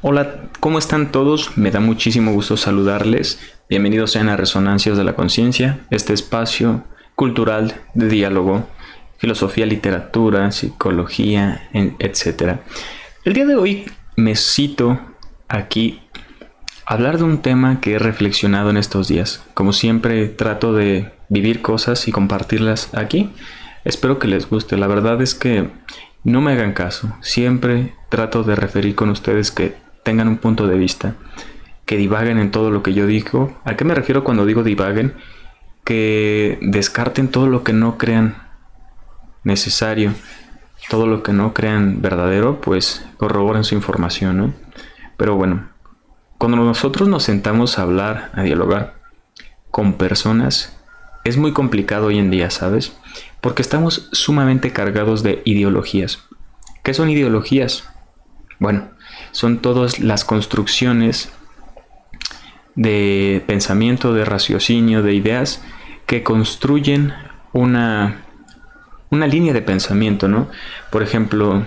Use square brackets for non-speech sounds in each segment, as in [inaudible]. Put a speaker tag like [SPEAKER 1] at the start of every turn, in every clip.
[SPEAKER 1] Hola, ¿cómo están todos? Me da muchísimo gusto saludarles. Bienvenidos sean a Resonancias de la Conciencia, este espacio cultural de diálogo, filosofía, literatura, psicología, etc. El día de hoy me cito aquí hablar de un tema que he reflexionado en estos días. Como siempre trato de vivir cosas y compartirlas aquí. Espero que les guste. La verdad es que no me hagan caso. Siempre trato de referir con ustedes que tengan un punto de vista, que divaguen en todo lo que yo digo. ¿A qué me refiero cuando digo divaguen? Que descarten todo lo que no crean necesario, todo lo que no crean verdadero, pues corroboren su información. Pero bueno, cuando nosotros nos sentamos a hablar, a dialogar con personas, es muy complicado hoy en día, ¿sabes? Porque estamos sumamente cargados de ideologías. ¿Qué son ideologías? Bueno, son todas las construcciones de pensamiento, de raciocinio, de ideas que construyen una, una línea de pensamiento, ¿no? Por ejemplo,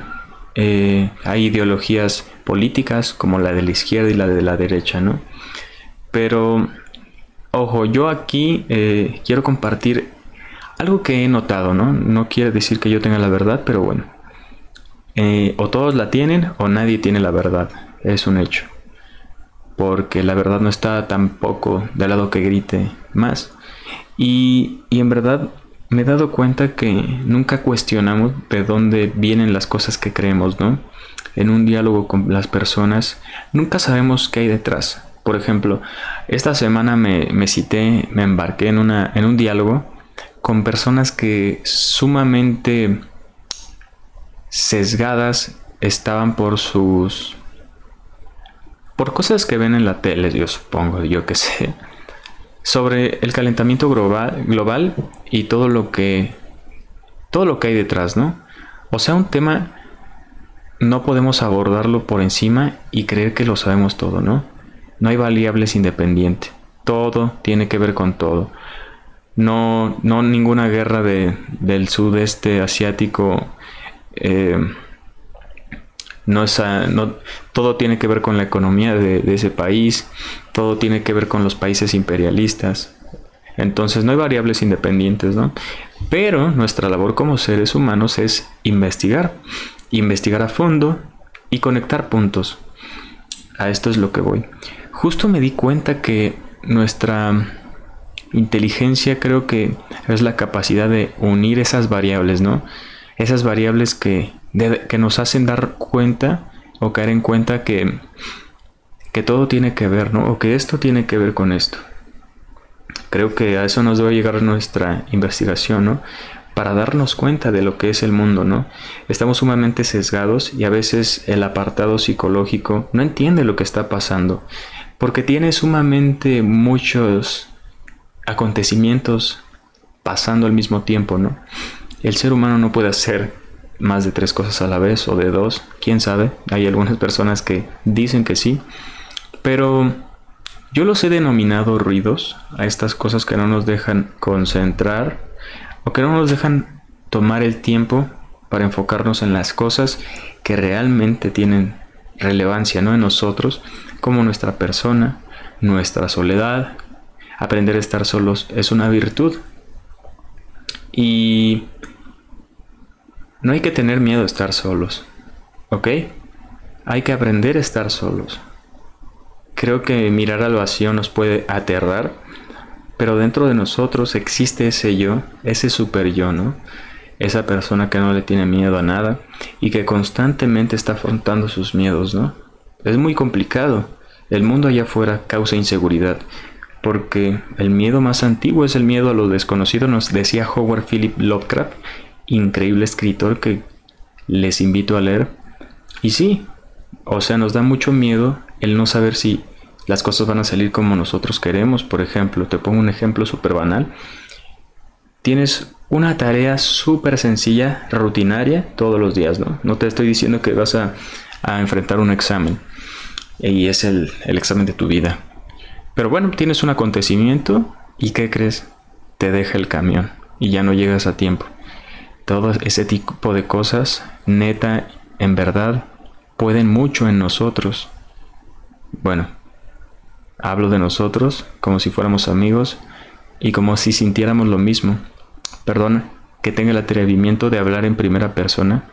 [SPEAKER 1] eh, hay ideologías políticas como la de la izquierda y la de la derecha, ¿no? Pero, ojo, yo aquí eh, quiero compartir algo que he notado, ¿no? No quiere decir que yo tenga la verdad, pero bueno, eh, o todos la tienen o nadie tiene la verdad. Es un hecho. Porque la verdad no está tampoco del lado que grite más. Y, y en verdad me he dado cuenta que nunca cuestionamos de dónde vienen las cosas que creemos, ¿no? En un diálogo con las personas, nunca sabemos qué hay detrás. Por ejemplo, esta semana me, me cité, me embarqué en, una, en un diálogo con personas que sumamente sesgadas estaban por sus por cosas que ven en la tele, yo supongo, yo que sé, sobre el calentamiento global, global y todo lo que todo lo que hay detrás, ¿no? O sea, un tema no podemos abordarlo por encima y creer que lo sabemos todo, ¿no? No hay variables independientes. Todo tiene que ver con todo. No, no ninguna guerra de, del sudeste asiático eh, no, no, todo tiene que ver con la economía de, ese país, todo tiene que ver con los países imperialistas. Entonces no hay variables independientes, ¿no? Pero nuestra labor como seres humanos es investigar, investigar a fondo y conectar puntos. A esto es lo que voy. Justo me di cuenta que nuestra inteligencia creo que es la capacidad de unir esas variables, ¿no? Esas variables que, que nos hacen dar cuenta o caer en cuenta que, que todo tiene que ver, ¿no? O que esto tiene que ver con esto. Creo que a eso nos debe llegar nuestra investigación, ¿no? Para darnos cuenta de lo que es el mundo, ¿no? Estamos sumamente sesgados y a veces el apartado psicológico no entiende lo que está pasando, porque tiene sumamente muchos acontecimientos pasando al mismo tiempo, ¿no? El ser humano no puede hacer más de tres cosas a la vez o de dos, quién sabe. Hay algunas personas que dicen que sí, pero yo los he denominado ruidos a estas cosas que no nos dejan concentrar o que no nos dejan tomar el tiempo para enfocarnos en las cosas que realmente tienen relevancia ¿no? en nosotros, como nuestra persona, nuestra soledad. Aprender a estar solos es una virtud. Y no hay que tener miedo a estar solos, ¿ok? Hay que aprender a estar solos. Creo que mirar al vacío nos puede aterrar, pero dentro de nosotros existe ese yo, ese super yo, ¿no? Esa persona que no le tiene miedo a nada y que constantemente está afrontando sus miedos, ¿no? Es muy complicado. El mundo allá afuera causa inseguridad, porque el miedo más antiguo es el miedo a lo desconocido, nos decía Howard Philip Lovecraft, increíble escritor que les invito a leer. Y sí, o sea, nos da mucho miedo el no saber si las cosas van a salir como nosotros queremos. Por ejemplo, te pongo un ejemplo súper banal. Tienes una tarea súper sencilla, rutinaria, todos los días, ¿no? No te estoy diciendo que vas a, enfrentar un examen. Y es el, el examen de tu vida. Pero bueno, tienes un acontecimiento y ¿qué crees? Te deja el camión y ya no llegas a tiempo todo ese tipo de cosas, neta, en verdad, pueden mucho en nosotros. bueno, hablo de nosotros como si fuéramos amigos y como si sintiéramos lo mismo. Perdona que tenga el atrevimiento de hablar en primera persona,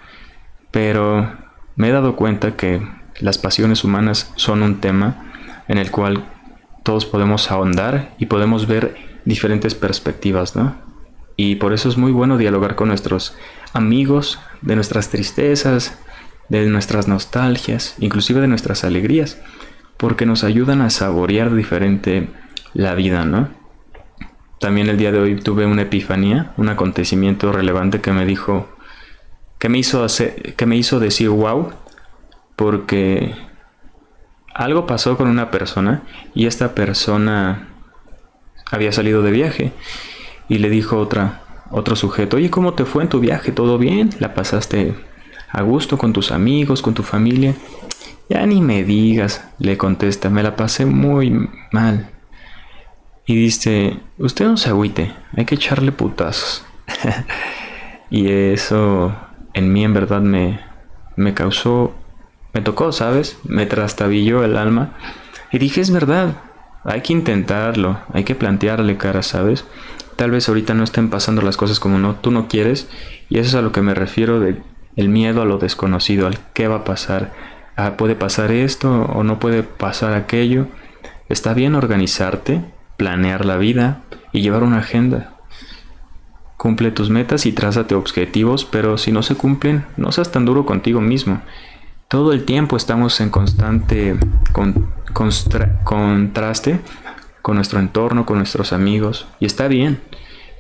[SPEAKER 1] pero me he dado cuenta que las pasiones humanas son un tema en el cual todos podemos ahondar y podemos ver diferentes perspectivas, ¿no? Y por eso es muy bueno dialogar con nuestros amigos de nuestras tristezas, de nuestras nostalgias, inclusive de nuestras alegrías, porque nos ayudan a saborear diferente la vida, ¿no? También el día de hoy tuve una epifanía, un acontecimiento relevante que me dijo, que me hizo, hacer, que me hizo decir wow, porque algo pasó con una persona y esta persona había salido de viaje y le dijo otra, otro sujeto, oye, ¿cómo te fue en tu viaje? ¿Todo bien? ¿La pasaste a gusto con tus amigos, con tu familia? Ya ni me digas, le contesta, me la pasé muy mal. Y dice, usted no se agüite, hay que echarle putazos. [laughs] y eso en mí en verdad me, me causó, me tocó, ¿sabes? Me trastabilló el alma. Y dije, es verdad, hay que intentarlo, hay que plantearle cara, ¿sabes? Tal vez ahorita no estén pasando las cosas como no, tú no quieres. Y eso es a lo que me refiero de el miedo a lo desconocido, al qué va a pasar. Ah, puede pasar esto o no puede pasar aquello. Está bien organizarte, planear la vida y llevar una agenda. Cumple tus metas y trázate objetivos, pero si no se cumplen, no seas tan duro contigo mismo. Todo el tiempo estamos en constante contraste con nuestro entorno, con nuestros amigos, y está bien.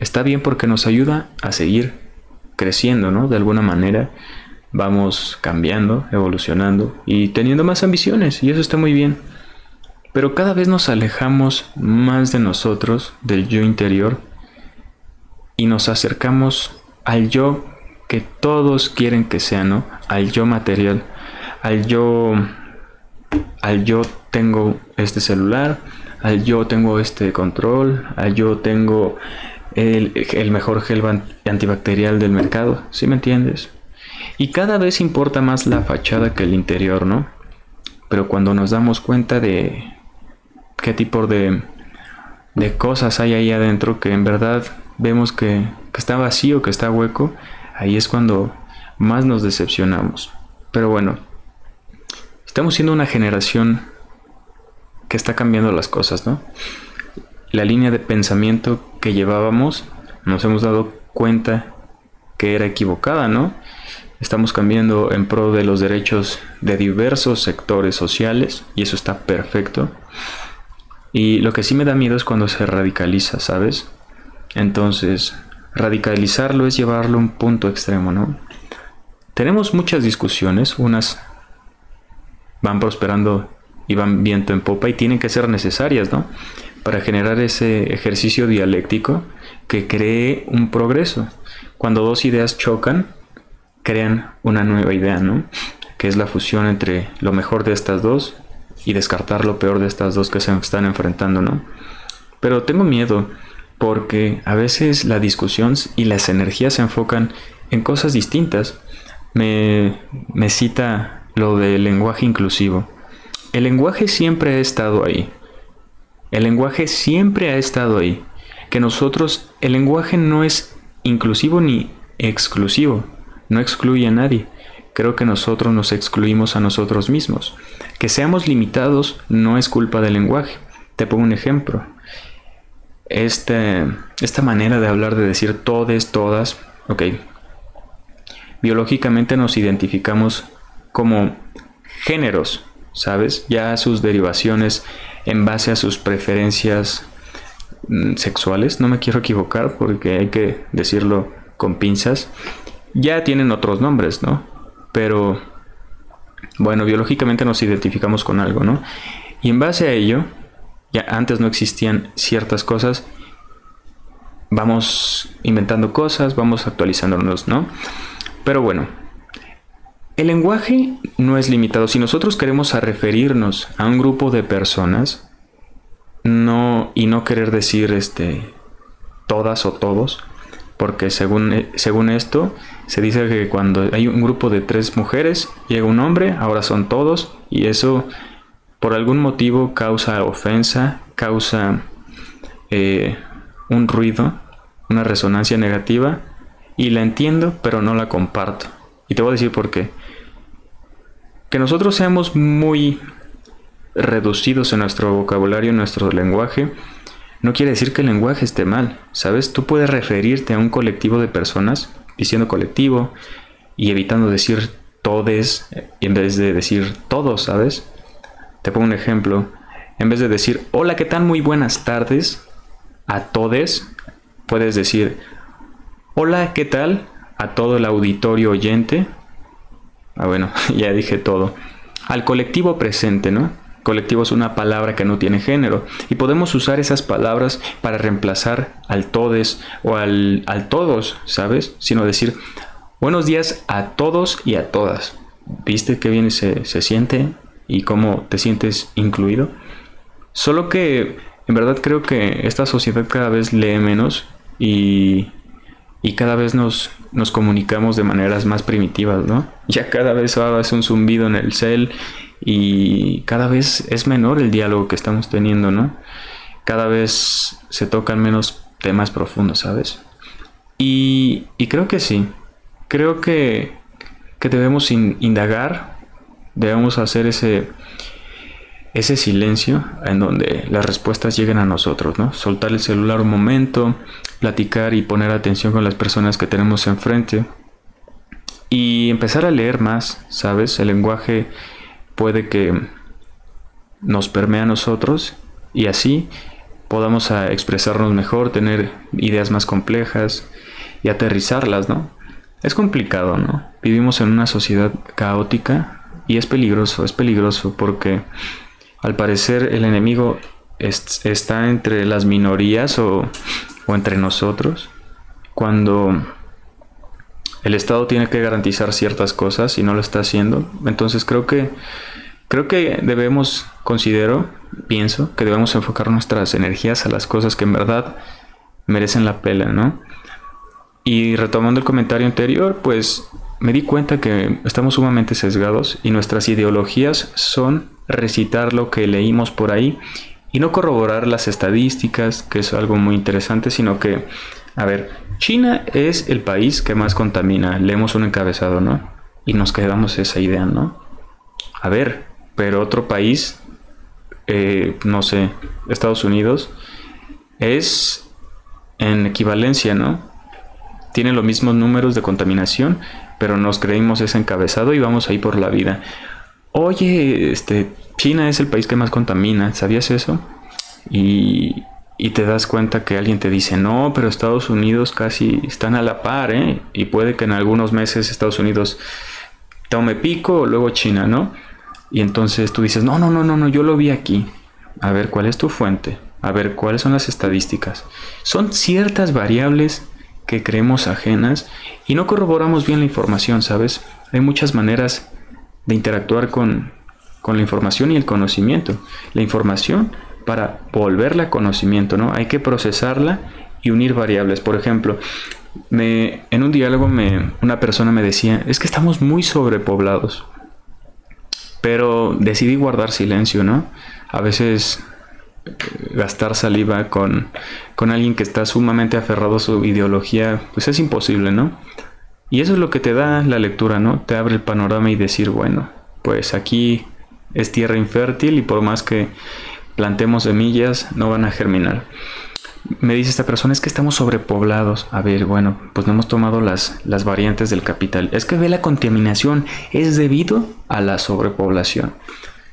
[SPEAKER 1] Está bien porque nos ayuda a seguir creciendo, ¿no? De alguna manera vamos cambiando, evolucionando y teniendo más ambiciones, y eso está muy bien. Pero cada vez nos alejamos más de nosotros, del yo interior, y nos acercamos al yo que todos quieren que sea, ¿no? Al yo material, al yo, al yo tengo este celular, al yo tengo este control, al yo tengo el, el mejor gel antibacterial del mercado, ¿sí me entiendes? Y cada vez importa más la fachada que el interior, ¿no? Pero cuando nos damos cuenta de qué tipo de, de cosas hay ahí adentro que en verdad vemos que, está vacío, que está hueco, ahí es cuando más nos decepcionamos. Pero bueno, estamos siendo una generación que está cambiando las cosas, ¿no? La línea de pensamiento que llevábamos nos hemos dado cuenta que era equivocada, ¿no? Estamos cambiando en pro de los derechos de diversos sectores sociales y eso está perfecto. Y lo que sí me da miedo es cuando se radicaliza, ¿sabes? Entonces, radicalizarlo es llevarlo a un punto extremo, ¿no? Tenemos muchas discusiones, unas van prosperando y van viento en popa y tienen que ser necesarias, ¿no? Para generar ese ejercicio dialéctico que cree un progreso. Cuando dos ideas chocan, crean una nueva idea, ¿no? Que es la fusión entre lo mejor de estas dos y descartar lo peor de estas dos que se están enfrentando, ¿no? Pero tengo miedo porque a veces la discusión y las energías se enfocan en cosas distintas. Me, me cita lo del lenguaje inclusivo. El lenguaje siempre ha estado ahí. El lenguaje siempre ha estado ahí. Que nosotros, el lenguaje no es inclusivo ni exclusivo. No excluye a nadie. Creo que nosotros nos excluimos a nosotros mismos. Que seamos limitados no es culpa del lenguaje. Te pongo un ejemplo este, esta manera de hablar, de decir todes, todas, ok. Biológicamente nos identificamos como géneros, ¿sabes? Ya sus derivaciones en base a sus preferencias mm, sexuales, no me quiero equivocar porque hay que decirlo con pinzas, ya tienen otros nombres, ¿no? Pero, bueno, biológicamente nos identificamos con algo, ¿no? Y en base a ello, ya antes no existían ciertas cosas, vamos inventando cosas, vamos actualizándonos, ¿no? Pero bueno, el lenguaje no es limitado. Si nosotros queremos referirnos a un grupo de personas, no, y no querer decir este, todas o todos, porque según, según esto, se dice que cuando hay un grupo de tres mujeres, llega un hombre, ahora son todos, y eso por algún motivo causa ofensa, causa eh, un ruido, una resonancia negativa, y la entiendo, pero no la comparto. Y te voy a decir por qué. Que nosotros seamos muy reducidos en nuestro vocabulario, en nuestro lenguaje, no quiere decir que el lenguaje esté mal. ¿Sabes? Tú puedes referirte a un colectivo de personas diciendo colectivo y evitando decir todes en vez de decir todos, ¿sabes? Te pongo un ejemplo. En vez de decir hola, ¿qué tal? Muy buenas tardes a todes, puedes decir hola, ¿qué tal? A todo el auditorio oyente. Ah, bueno, [laughs] ya dije todo. Al colectivo presente, ¿no? Colectivo es una palabra que no tiene género y podemos usar esas palabras para reemplazar al todes o al, al todos, ¿sabes? Sino decir buenos días a todos y a todas. ¿Viste qué bien se, se siente y cómo te sientes incluido? Solo que en verdad creo que esta sociedad cada vez lee menos y, y cada vez nos, nos comunicamos de maneras más primitivas, ¿no? [laughs] Ya cada vez es un zumbido en el cel y cada vez es menor el diálogo que estamos teniendo, ¿no? Cada vez se tocan menos temas profundos, ¿sabes? Y, creo que sí, creo que, debemos indagar, debemos hacer ese, ese silencio en donde las respuestas lleguen a nosotros, ¿no? Soltar el celular un momento, platicar y poner atención con las personas que tenemos enfrente y empezar a leer más, ¿sabes? El lenguaje puede que nos permea a nosotros y así podamos expresarnos mejor, tener ideas más complejas y aterrizarlas, ¿no? Es complicado, ¿no? Vivimos en una sociedad caótica y es peligroso, es peligroso porque al parecer el enemigo está entre las minorías o, o entre nosotros. Cuando el Estado tiene que garantizar ciertas cosas y no lo está haciendo. Entonces creo que creo que debemos, considero, pienso que debemos enfocar nuestras energías a las cosas que en verdad merecen la pena, ¿no? Y retomando el comentario anterior, pues me di cuenta que estamos sumamente sesgados y nuestras ideologías son recitar lo que leímos por ahí y no corroborar las estadísticas, que es algo muy interesante, sino que, a ver, China es el país que más contamina. Leemos un encabezado, ¿no? Y nos quedamos esa idea, ¿no? A ver, pero otro país, eh, no sé, Estados Unidos, es en equivalencia, ¿no? Tiene los mismos números de contaminación, pero nos creímos ese encabezado y vamos ahí por la vida. Oye, este, China es el país que más contamina, ¿sabías eso? Y, y te das cuenta que alguien te dice, no, pero Estados Unidos casi están a la par, ¿eh? Y puede que en algunos meses Estados Unidos tome pico, luego China, ¿no? Y entonces tú dices, no, no, no, no, no, yo lo vi aquí. A ver, ¿cuál es tu fuente? A ver, ¿cuáles son las estadísticas? Son ciertas variables que creemos ajenas y no corroboramos bien la información, ¿sabes? Hay muchas maneras de interactuar con, con la información y el conocimiento. La información para volverla a conocimiento, ¿no? Hay que procesarla y unir variables. Por ejemplo, me, en un diálogo me, una persona me decía, es que estamos muy sobrepoblados. Pero decidí guardar silencio, ¿no? A veces eh, gastar saliva con, con alguien que está sumamente aferrado a su ideología, pues es imposible, ¿no? Y eso es lo que te da la lectura, ¿no? Te abre el panorama y decir, bueno, pues aquí es tierra infértil y por más que plantemos semillas, no van a germinar. Me dice esta persona, es que estamos sobrepoblados. A ver, bueno, pues no hemos tomado las, las variantes del capital. Es que ve la contaminación es debido a la sobrepoblación.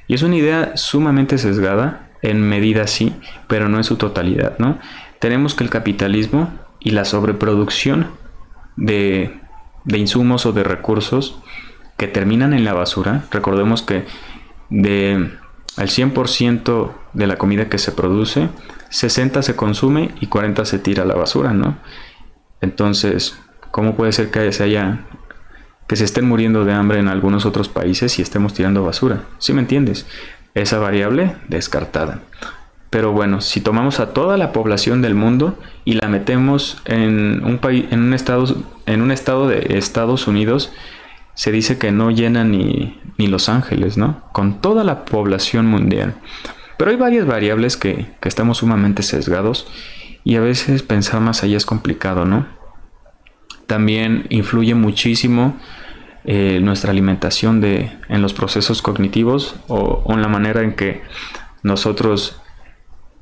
[SPEAKER 1] Y es una idea sumamente sesgada, en medida sí, pero no en su totalidad, ¿no? Tenemos que el capitalismo y la sobreproducción de, de insumos o de recursos que terminan en la basura, recordemos que de al 100% de la comida que se produce, 60 se consume y 40 se tira a la basura, ¿no? Entonces, ¿cómo puede ser que se haya que se estén muriendo de hambre en algunos otros países y estemos tirando basura? ¿Sí me entiendes? Esa variable descartada. Pero bueno, si tomamos a toda la población del mundo y la metemos en un país en un estado en un estado de Estados Unidos, se dice que no llena ni, ni Los Ángeles, ¿no? Con toda la población mundial. Pero hay varias variables que, que estamos sumamente sesgados y a veces pensar más allá es complicado, ¿no? También influye muchísimo eh, nuestra alimentación de, en los procesos cognitivos o, en la manera en que nosotros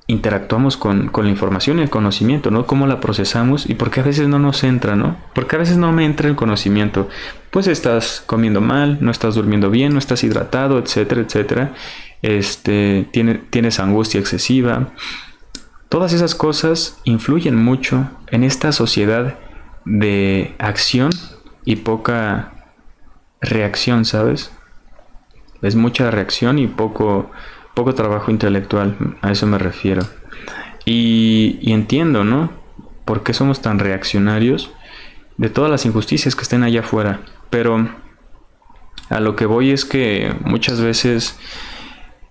[SPEAKER 1] interactuamos con, la información y el conocimiento, ¿no? Cómo la procesamos y por qué a veces no nos entra, ¿no? Porque a veces no me entra el conocimiento. Pues estás comiendo mal, no estás durmiendo bien, no estás hidratado, etcétera, etcétera. Este, tiene, tienes angustia excesiva. Todas esas cosas influyen mucho en esta sociedad de acción y poca reacción, ¿sabes? Es mucha reacción y poco, poco trabajo intelectual, a eso me refiero. Y, entiendo, ¿no? ¿Por qué somos tan reaccionarios de todas las injusticias que estén allá afuera? Pero a lo que voy es que muchas veces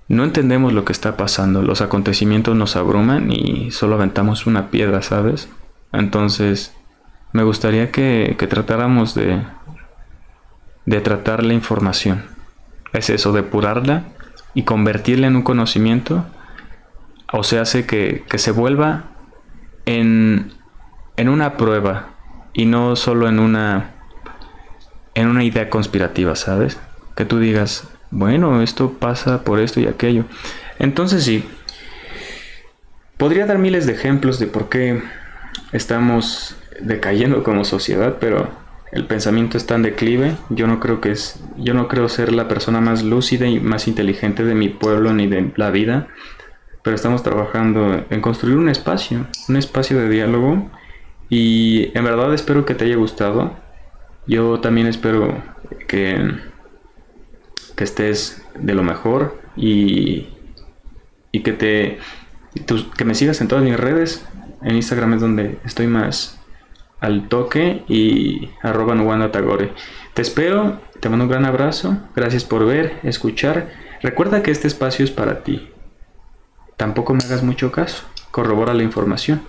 [SPEAKER 1] no entendemos lo que está pasando, los acontecimientos nos abruman y solo aventamos una piedra, ¿sabes? Entonces, me gustaría que, tratáramos de, de tratar la información. Es eso, depurarla y convertirla en un conocimiento. O se hace que, que se vuelva en, en una prueba y no solo en una en una idea conspirativa, ¿sabes? Que tú digas, bueno, esto pasa por esto y aquello. Entonces sí, podría dar miles de ejemplos de por qué estamos decayendo como sociedad, pero el pensamiento está en declive. Yo no creo que es, yo no creo ser la persona más lúcida y más inteligente de mi pueblo ni de la vida, pero estamos trabajando en construir un espacio, un espacio de diálogo y en verdad espero que te haya gustado. Yo también espero que, que estés de lo mejor y, y que te que me sigas en todas mis redes. En Instagram es donde estoy más al toque y arroba Nuwanda Tagore. Te espero, te mando un gran abrazo, gracias por ver, escuchar. Recuerda que este espacio es para ti. Tampoco me hagas mucho caso, corrobora la información.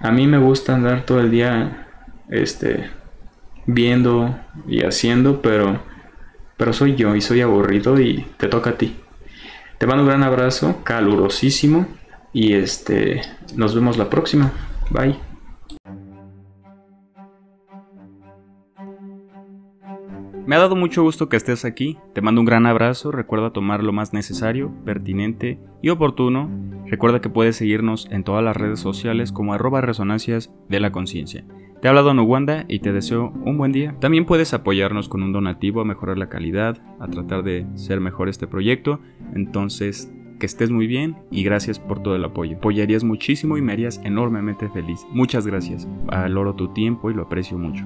[SPEAKER 1] A mí me gusta andar todo el día este viendo y haciendo, pero pero soy yo y soy aburrido y te toca a ti. Te mando un gran abrazo, calurosísimo y este nos vemos la próxima. Bye. Me ha dado mucho gusto que estés aquí, te mando un gran abrazo, recuerda tomar lo más necesario, pertinente y oportuno, recuerda que puedes seguirnos en todas las redes sociales como arroba resonancias de la conciencia. Te ha hablado Nuwanda y te deseo un buen día. También puedes apoyarnos con un donativo a mejorar la calidad, a tratar de ser mejor este proyecto, entonces que estés muy bien y gracias por todo el apoyo. Apoyarías muchísimo y me harías enormemente feliz. Muchas gracias. Valoro tu tiempo y lo aprecio mucho.